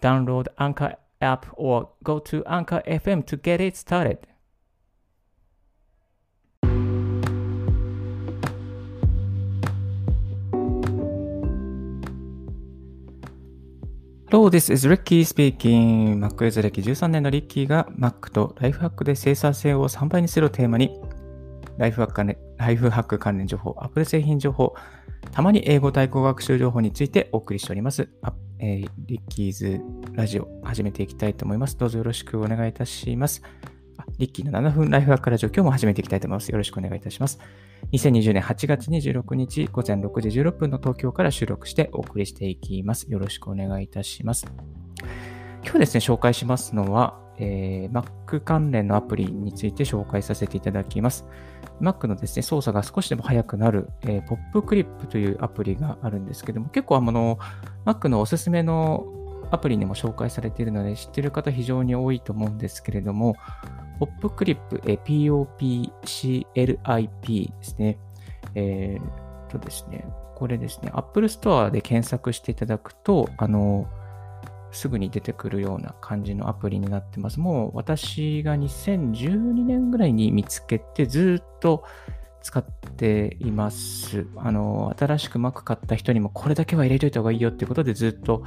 Download Anchor app or go to Anchor FM to get it started. Hello, this is Ricky speaking. Mac ユーザー歴13年のリッキーが Mac とライフハックで生産性を3倍にするをテーマにライフハック関連ライフハック関連情報、アップル製品情報、たまに英語対抗学習情報についてお送りしております。えー、リッキーズラジオ始めていきたいと思います。どうぞよろしくお願いいたします。リッキーの7分ライフハックラジオ今日も始めていきたいと思います。よろしくお願いいたします。2020年8月26日午前6時16分の東京から収録してお送りしていきます。よろしくお願いいたします。今日ですね、紹介しますのは、えー、Mac 関連のアプリについて紹介させていただきます。Mac のですね、操作が少しでも速くなる、えー、ポップクリップというアプリがあるんですけども、結構あの、Mac のおすすめのアプリにも紹介されているので、知ってる方非常に多いと思うんですけれども、ポップクリップ、えー、POPCLIP ですね。えー、とですね、これですね、Apple Store で検索していただくと、あの、すぐに出てくるような感じのアプリになってます。もう私が2012年ぐらいに見つけてずっと使っています。あの、新しく Mac 買った人にもこれだけは入れといた方がいいよっていうことでずっと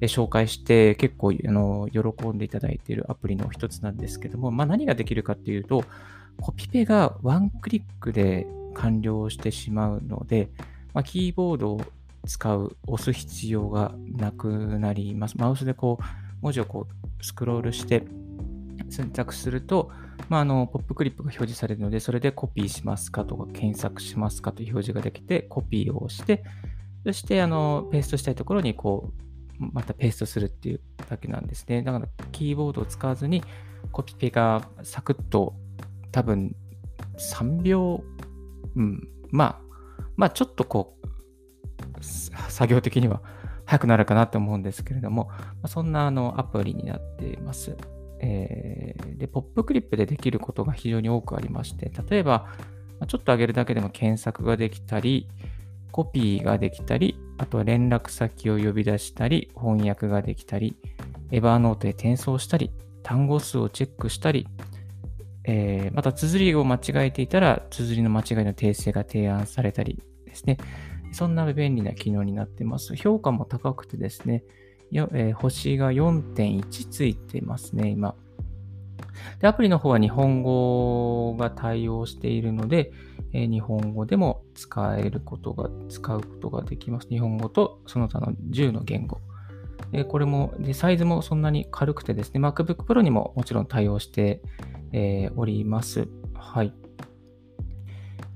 紹介して結構あの喜んでいただいているアプリの一つなんですけども、まあ、何ができるかっていうと、コピペがワンクリックで完了してしまうので、まあ、キーボード使う、押す必要がなくなります。マウスでこう、文字をこう、スクロールして選択すると、まあ、あの、ポップクリップが表示されるので、それでコピーしますかとか、検索しますかという表示ができて、コピーをして、そして、あの、ペーストしたいところに、こう、またペーストするっていうだけなんですね。だから、キーボードを使わずに、コピペがサクッと、多分、3秒、うん、まあ、まあ、ちょっとこう、作業的には早くなるかなと思うんですけれども、そんなあのアプリになっています。えー、で、ポップクリップでできることが非常に多くありまして、例えば、ちょっと上げるだけでも検索ができたり、コピーができたり、あとは連絡先を呼び出したり、翻訳ができたり、エバーノートへ転送したり、単語数をチェックしたり、えー、また綴りを間違えていたら、綴りの間違いの訂正が提案されたりですね。そんな便利な機能になってます。評価も高くてですね、よえー、星が4.1ついてますね、今。で、アプリの方は日本語が対応しているので、えー、日本語でも使えることが、使うことができます。日本語とその他の10の言語。でこれもで、サイズもそんなに軽くてですね、MacBook Pro にももちろん対応して、えー、おります。はい。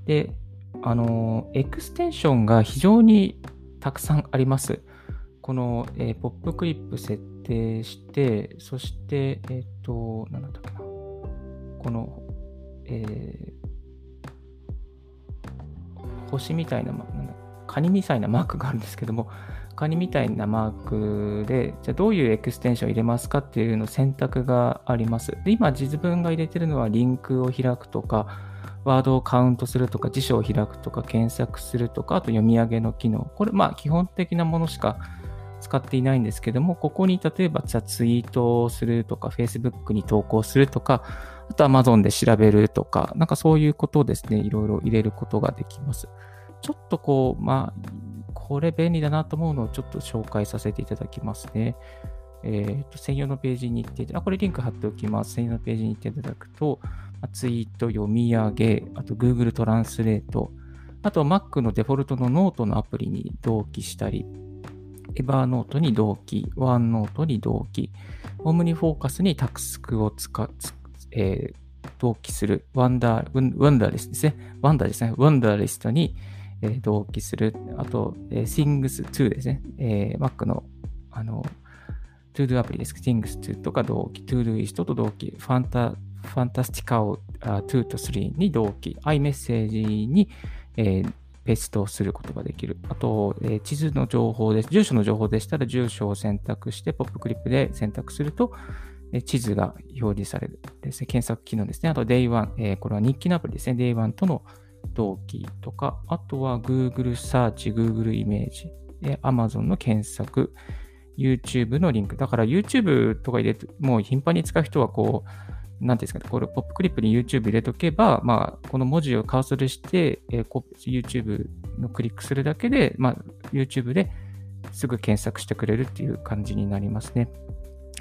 で、あの、エクステンションが非常にたくさんあります。この、えー、 PopClip 設定して、そして、えっ、と、なんだったかな。この、えー、星みたいな、なんだカニみたいなマークがあるんですけども、カニみたいなマークで、じゃあどういうエクステンションを入れますかっていうの選択があります。で今、自分が入れてるのはリンクを開くとか、ワードをカウントするとか、辞書を開くとか、検索するとか、あと読み上げの機能。これ、まあ、基本的なものしか使っていないんですけども、ここに例えば、じゃツイートをするとか、Facebook に投稿するとか、あと Amazon で調べるとか、なんかそういうことをですね、いろいろ入れることができます。ちょっとこう、まあ、これ便利だなと思うのをちょっと紹介させていただきますね。えっ、ー、と、専用のページに行って、あ、これリンク貼っておきます。専用のページに行っていただくと、ツイート読み上げ、あと Google Translate、あと Mac のデフォルトのノートのアプリに同期したり、 Evernote に同期、 OneNote に同期、 OmniFocus にタスクを使っ、えー、同期する、ワンダー、ワンダーレスですね。ワンダーですね。 Wunderlist に、えー、同期する。あと、えー、Things2 ですね。えー、Mac の、あの、ToDo アプリです。Things2 とか同期、ToDoist と同期、ファンタ、ファンタスティカオ2と3に同期、iMessage に、えー、ペーストすることができる。あと、えー、地図の情報です。住所の情報でしたら、住所を選択して、ポップクリップで選択すると、え地図が表示されるですね。検索機能ですね。あと、Day1、えー、これは日記のアプリですね。Day1 との同期とか、あとは Google サーチ、Google イメージ、Amazon の検索、YouTube のリンク。だから YouTube とか入れて、もう頻繁に使う人はこう、なんていうんですかね、これ、ポップクリップに YouTube 入れとけば、まあ、この文字をカーソルして、えー、YouTube のクリックするだけで、まあ、YouTube ですぐ検索してくれるっていう感じになりますね。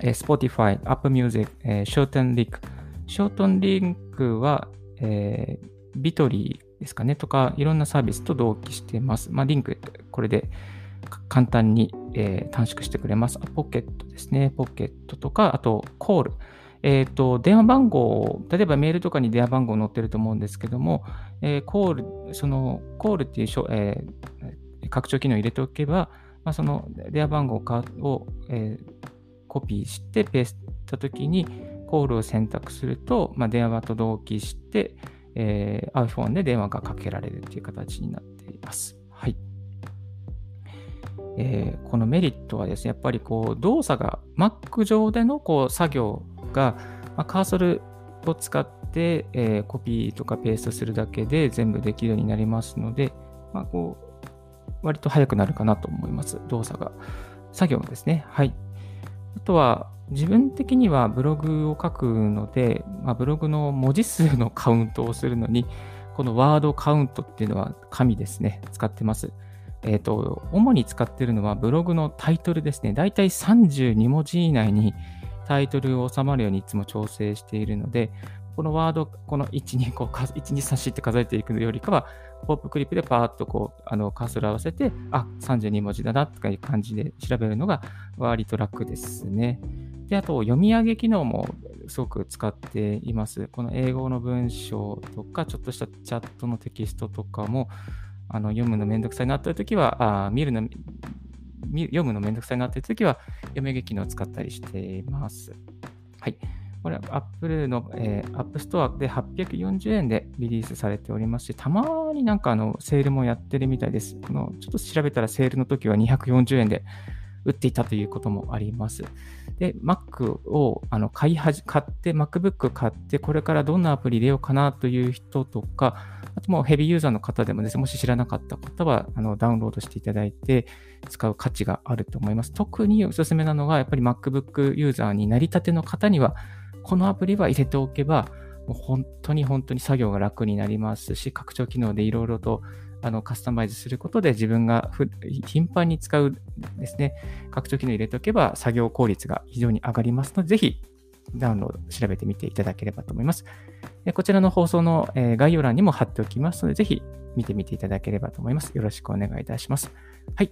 えー、Spotify、Apple Music、えー、ショートンリンク。ショートンリンクは、えー、ビトリーですかね、とか、いろんなサービスと同期してます。まあ、リンク、これで簡単に、えー、短縮してくれます。ポケットですね。ポケットとか、あと、コール。えっ、ー、と、電話番号、例えばメールとかに電話番号載ってると思うんですけども、えー、コール、その、コールっていう、えー、拡張機能を入れておけば、まあ、その電話番号を、えー、コピーしてペーストときに、コールを選択すると、まあ、電話と同期して、えー、iPhone で電話がかけられるという形になっています。はい。えー、このメリットはですね、やっぱりこう動作が Mac 上でのこう作業が、まあ、カーソルを使って、えー、コピーとかペーストするだけで全部できるようになりますので、まあ、こう割と早くなるかなと思います。動作が。作業ですね。はい。あとは、自分的にはブログを書くので、まあ、ブログの文字数のカウントをするのに、このワードカウントっていうのは紙ですね。使ってます。えっ、ー、と、主に使ってるのはブログのタイトルですね。だいたい32文字以内にタイトルを収まるようにいつも調整しているので、このワード、この1、2、こう、1、2、3、4って数えていくよりかは、ポップクリップでパーッとこう、あの、カーソル合わせて、あ、32文字だなとかいう感じで調べるのが割と楽ですね。で、あと、読み上げ機能もすごく使っています。この英語の文章とか、ちょっとしたチャットのテキストとかも、あの読むのめんどくさいなというときは、あ見るの読むのめんどくさいなっていう時は、読み機能を使ったりしています。はい。これは Apple の、えー、App Store で840円でリリースされておりますし、たまになんかあのセールもやってるみたいです。このちょっと調べたらセールの時は240円で売っていたということもあります。で、Mac をあの買いはじ買って、MacBook 買って、これからどんなアプリ入れようかなという人とか、あともうヘビーユーザーの方でもですね、もし知らなかった方はあのダウンロードしていただいて使う価値があると思います。特におすすめなのが、やっぱり MacBook ユーザーになりたての方には、このアプリは入れておけば、もう本当に本当に作業が楽になりますし、拡張機能でいろいろとあのカスタマイズすることで自分が頻繁に使うですね、拡張機能入れておけば作業効率が非常に上がりますので、ぜひダウンロード調べてみていただければと思います。こちらの放送の概要欄にも貼っておきますので、ぜひ見てみていただければと思います。よろしくお願いいたします。はい。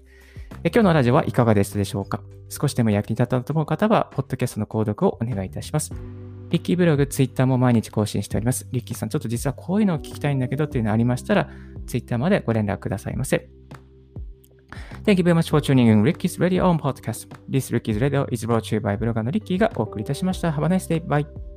今日のラジオはいかがでしたでしょうか？少しでも役に立ったと思う方は、ポッドキャストの購読をお願いいたします。リッキーブログ、ツイッターも毎日更新しております。リッキーさん、ちょっと実はこういうのを聞きたいんだけどっていうのありましたら、ツイッターまでご連絡くださいませ。Thank you very much for tuning in Ricky's Radio on Podcast. This Ricky's Radio is brought to you by ブロガーのリッキーがお送りいたしました。Have a nice day. Bye.